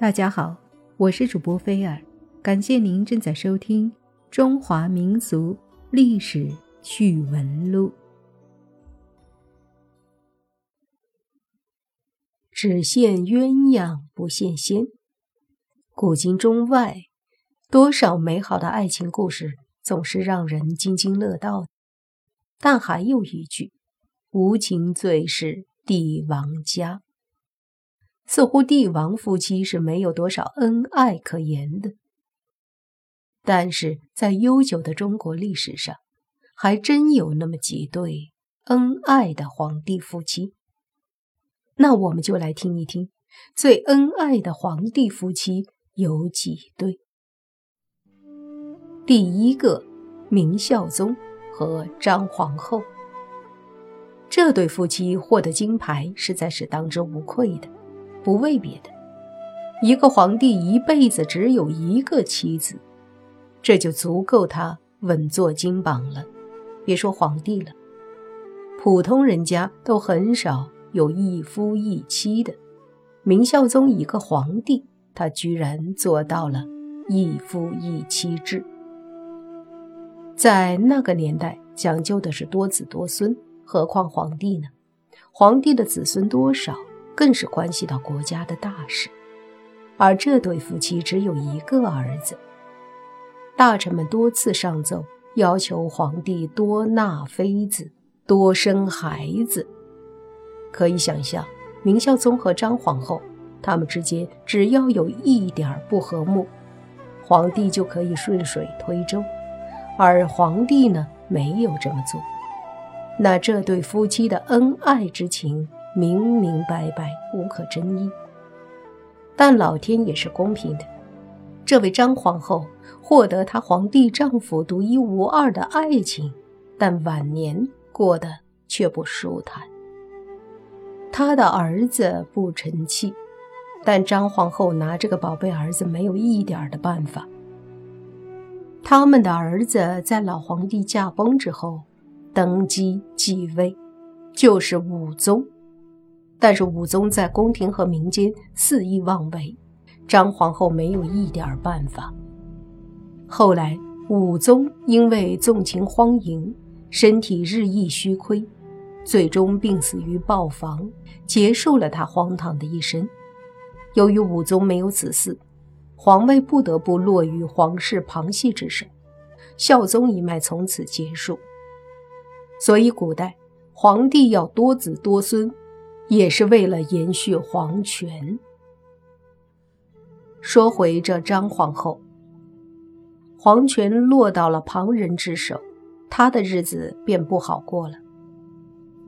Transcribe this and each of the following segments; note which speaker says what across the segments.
Speaker 1: 大家好，我是主播菲尔，感谢您正在收听《中华民俗历史趣闻录》。
Speaker 2: 只羡鸳鸯不羡仙。古今中外，多少美好的爱情故事总是让人津津乐道。但还有一句：“无情最是帝王家。”似乎帝王夫妻是没有多少恩爱可言的，但是在悠久的中国历史上，还真有那么几对恩爱的皇帝夫妻。那我们就来听一听，最恩爱的皇帝夫妻有几对。第一个，明孝宗和张皇后，这对夫妻获得金牌，实在是当之无愧的。不为别的，一个皇帝一辈子只有一个妻子，这就足够他稳坐金榜了。别说皇帝了，普通人家都很少有一夫一妻的。明孝宗一个皇帝，他居然做到了一夫一妻制。在那个年代，讲究的是多子多孙，何况皇帝呢？皇帝的子孙多少？更是关系到国家的大事，而这对夫妻只有一个儿子。大臣们多次上奏，要求皇帝多纳妃子，多生孩子。可以想象，明孝宗和张皇后他们之间只要有一点不和睦，皇帝就可以顺水推舟。而皇帝呢，没有这么做。那这对夫妻的恩爱之情。明明白白，无可争议。但老天也是公平的，这位张皇后获得她皇帝丈夫独一无二的爱情，但晚年过得却不舒坦。她的儿子不成器，但张皇后拿这个宝贝儿子没有一点的办法。他们的儿子在老皇帝驾崩之后登基继位，就是武宗。但是武宗在宫廷和民间肆意妄为，张皇后没有一点办法。后来武宗因为纵情荒淫，身体日益虚亏，最终病死于豹房，结束了他荒唐的一生。由于武宗没有子嗣，皇位不得不落于皇室旁系之手，孝宗一脉从此结束。所以古代皇帝要多子多孙。也是为了延续皇权。说回这张皇后，皇权落到了旁人之手，她的日子便不好过了，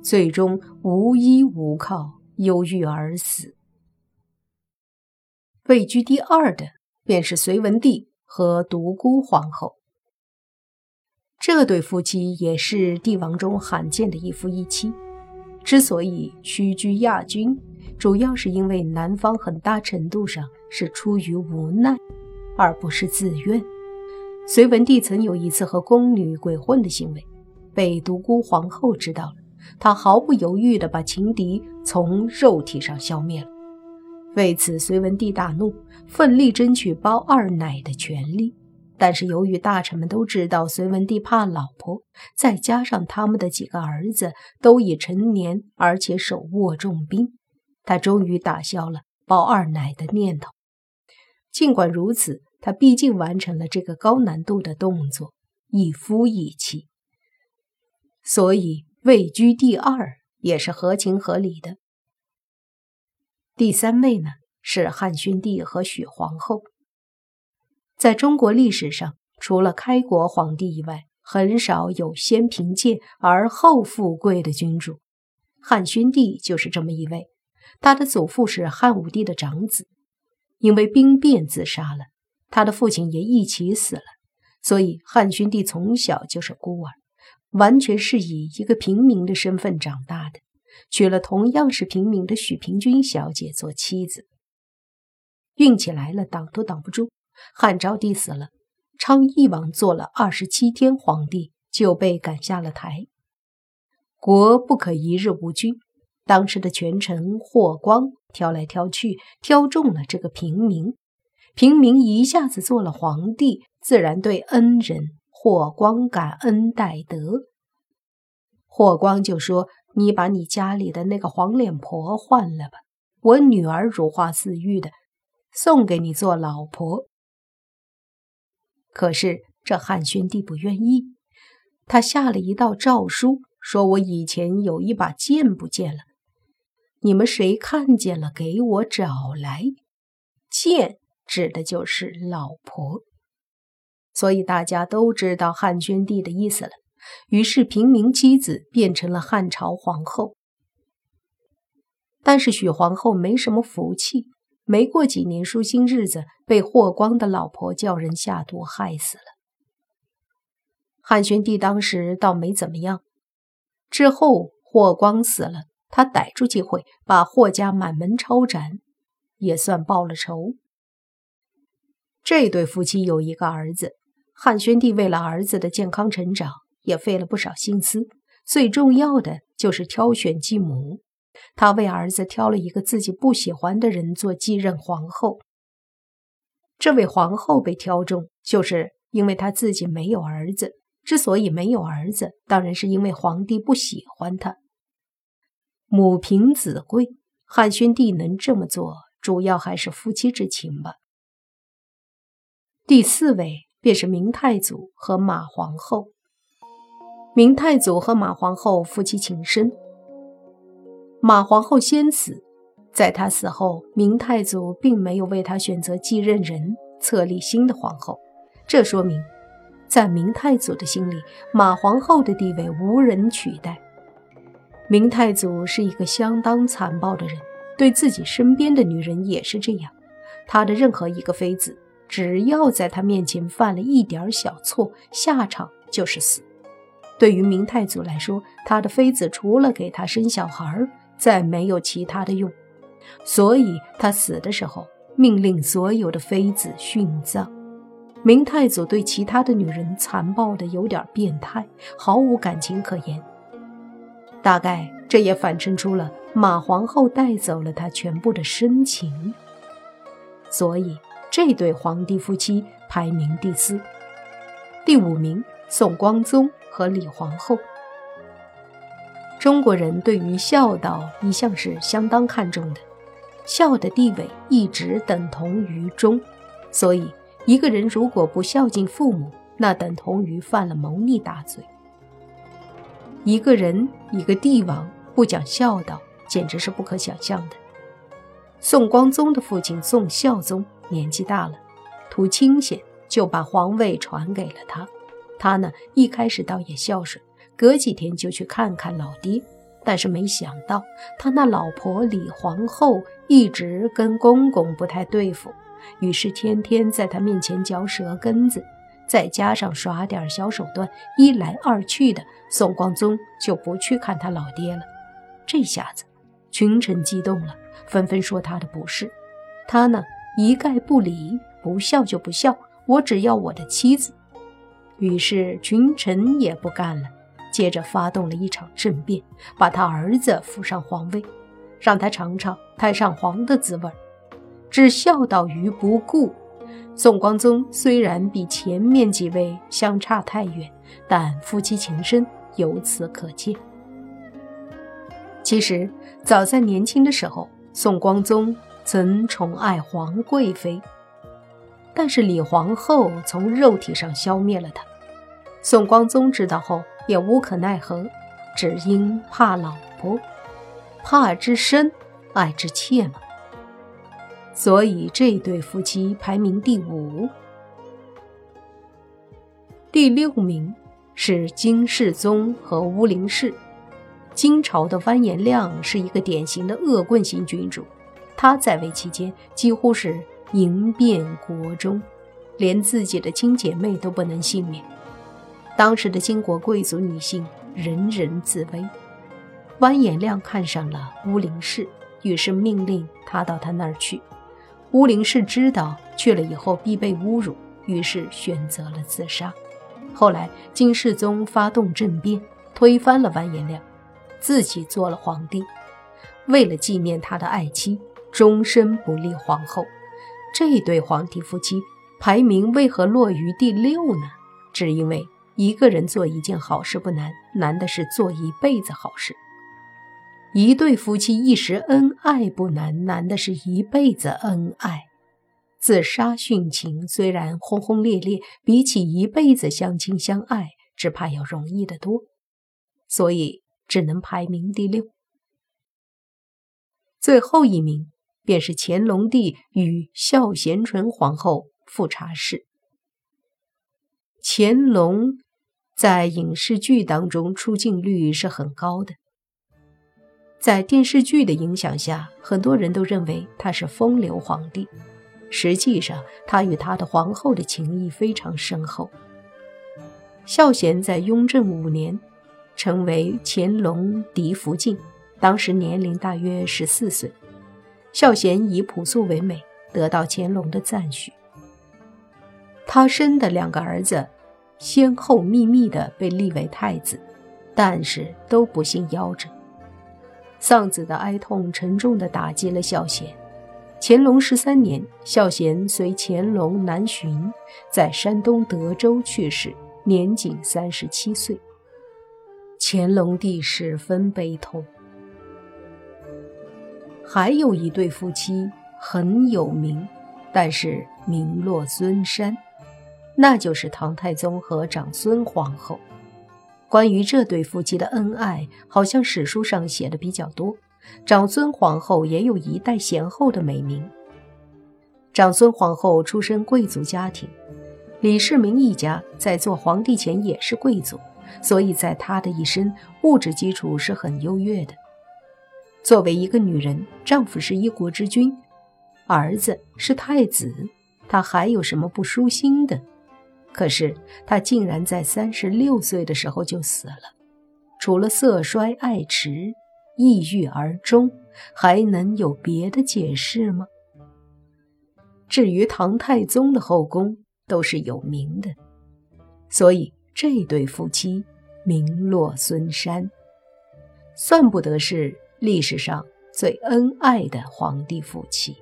Speaker 2: 最终无依无靠，忧郁而死。位居第二的便是隋文帝和独孤皇后，这对夫妻也是帝王中罕见的一夫一妻。之所以屈居亚军，主要是因为男方很大程度上是出于无奈，而不是自愿。隋文帝曾有一次和宫女鬼混的行为，被独孤皇后知道了，她毫不犹豫地把情敌从肉体上消灭了。为此，隋文帝大怒，奋力争取包二奶的权利。但是由于大臣们都知道隋文帝怕老婆，再加上他们的几个儿子都已成年，而且手握重兵，他终于打消了包二奶的念头。尽管如此，他毕竟完成了这个高难度的动作，一夫一妻，所以位居第二也是合情合理的。第三位呢是汉宣帝和许皇后。在中国历史上，除了开国皇帝以外，很少有先贫贱而后富贵的君主。汉宣帝就是这么一位。他的祖父是汉武帝的长子，因为兵变自杀了，他的父亲也一起死了，所以汉宣帝从小就是孤儿，完全是以一个平民的身份长大的，娶了同样是平民的许平君小姐做妻子。运气来了，挡都挡不住。汉昭帝死了，昌邑王做了二十七天皇帝，就被赶下了台。国不可一日无君，当时的权臣霍光挑来挑去，挑中了这个平民。平民一下子做了皇帝，自然对恩人霍光感恩戴德。霍光就说：“你把你家里的那个黄脸婆换了吧，我女儿如花似玉的，送给你做老婆。”可是这汉宣帝不愿意，他下了一道诏书，说：“我以前有一把剑不见了，你们谁看见了，给我找来。”剑指的就是老婆，所以大家都知道汉宣帝的意思了。于是平民妻子变成了汉朝皇后，但是许皇后没什么福气。没过几年，舒心日子被霍光的老婆叫人下毒害死了。汉宣帝当时倒没怎么样，之后霍光死了，他逮住机会把霍家满门抄斩，也算报了仇。这对夫妻有一个儿子，汉宣帝为了儿子的健康成长，也费了不少心思，最重要的就是挑选继母。他为儿子挑了一个自己不喜欢的人做继任皇后。这位皇后被挑中，就是因为她自己没有儿子。之所以没有儿子，当然是因为皇帝不喜欢她。母凭子贵，汉宣帝能这么做，主要还是夫妻之情吧。第四位便是明太祖和马皇后。明太祖和马皇后夫妻情深。马皇后先死，在她死后，明太祖并没有为她选择继任人，册立新的皇后。这说明，在明太祖的心里，马皇后的地位无人取代。明太祖是一个相当残暴的人，对自己身边的女人也是这样。他的任何一个妃子，只要在他面前犯了一点小错，下场就是死。对于明太祖来说，他的妃子除了给他生小孩再没有其他的用，所以他死的时候命令所有的妃子殉葬。明太祖对其他的女人残暴的有点变态，毫无感情可言。大概这也反衬出了马皇后带走了他全部的深情，所以这对皇帝夫妻排名第四。第五名，宋光宗和李皇后。中国人对于孝道一向是相当看重的，孝的地位一直等同于忠，所以一个人如果不孝敬父母，那等同于犯了谋逆大罪。一个人一个帝王不讲孝道，简直是不可想象的。宋光宗的父亲宋孝宗年纪大了，图清闲，就把皇位传给了他。他呢，一开始倒也孝顺。隔几天就去看看老爹，但是没想到他那老婆李皇后一直跟公公不太对付，于是天天在他面前嚼舌根子，再加上耍点小手段，一来二去的，宋光宗就不去看他老爹了。这下子，群臣激动了，纷纷说他的不是。他呢，一概不理，不孝就不孝，我只要我的妻子。于是群臣也不干了。接着发动了一场政变，把他儿子扶上皇位，让他尝尝太上皇的滋味置孝道于不顾。宋光宗虽然比前面几位相差太远，但夫妻情深由此可见。其实早在年轻的时候，宋光宗曾宠爱皇贵妃，但是李皇后从肉体上消灭了他。宋光宗知道后。也无可奈何，只因怕老婆，怕之深，爱之切嘛。所以这对夫妻排名第五。第六名是金世宗和乌林氏。金朝的完颜亮是一个典型的恶棍型君主，他在位期间几乎是淫变国中，连自己的亲姐妹都不能幸免。当时的金国贵族女性人人自危，完颜亮看上了乌灵氏，于是命令他到他那儿去。乌灵氏知道去了以后必被侮辱，于是选择了自杀。后来金世宗发动政变，推翻了完颜亮，自己做了皇帝。为了纪念他的爱妻，终身不立皇后。这对皇帝夫妻排名为何落于第六呢？只因为一个人做一件好事不难，难的是做一辈子好事；一对夫妻一时恩爱不难，难的是一辈子恩爱。自杀殉情虽然轰轰烈烈，比起一辈子相亲相爱，只怕要容易得多。所以只能排名第六。最后一名便是乾隆帝与孝贤纯皇后富察氏。乾隆在影视剧当中出镜率是很高的，在电视剧的影响下，很多人都认为他是风流皇帝。实际上，他与他的皇后的情谊非常深厚。孝贤在雍正五年，成为乾隆嫡福晋，当时年龄大约十四岁。孝贤以朴素为美，得到乾隆的赞许。他生的两个儿子，先后秘密的被立为太子，但是都不幸夭折。丧子的哀痛沉重的打击了孝贤。乾隆十三年，孝贤随乾隆南巡，在山东德州去世，年仅三十七岁。乾隆帝十分悲痛。还有一对夫妻很有名，但是名落孙山，那就是唐太宗和长孙皇后。关于这对夫妻的恩爱，好像史书上写的比较多。长孙皇后也有一代贤后的美名。长孙皇后出身贵族家庭，李世民一家在做皇帝前也是贵族，所以在她的一生物质基础是很优越的。作为一个女人，丈夫是一国之君，儿子是太子，她还有什么不舒心的？可是他竟然在三十六岁的时候就死了，除了色衰爱弛。抑郁而终，还能有别的解释吗？至于唐太宗的后宫都是有名的，所以这对夫妻名落孙山，算不得是历史上最恩爱的皇帝夫妻。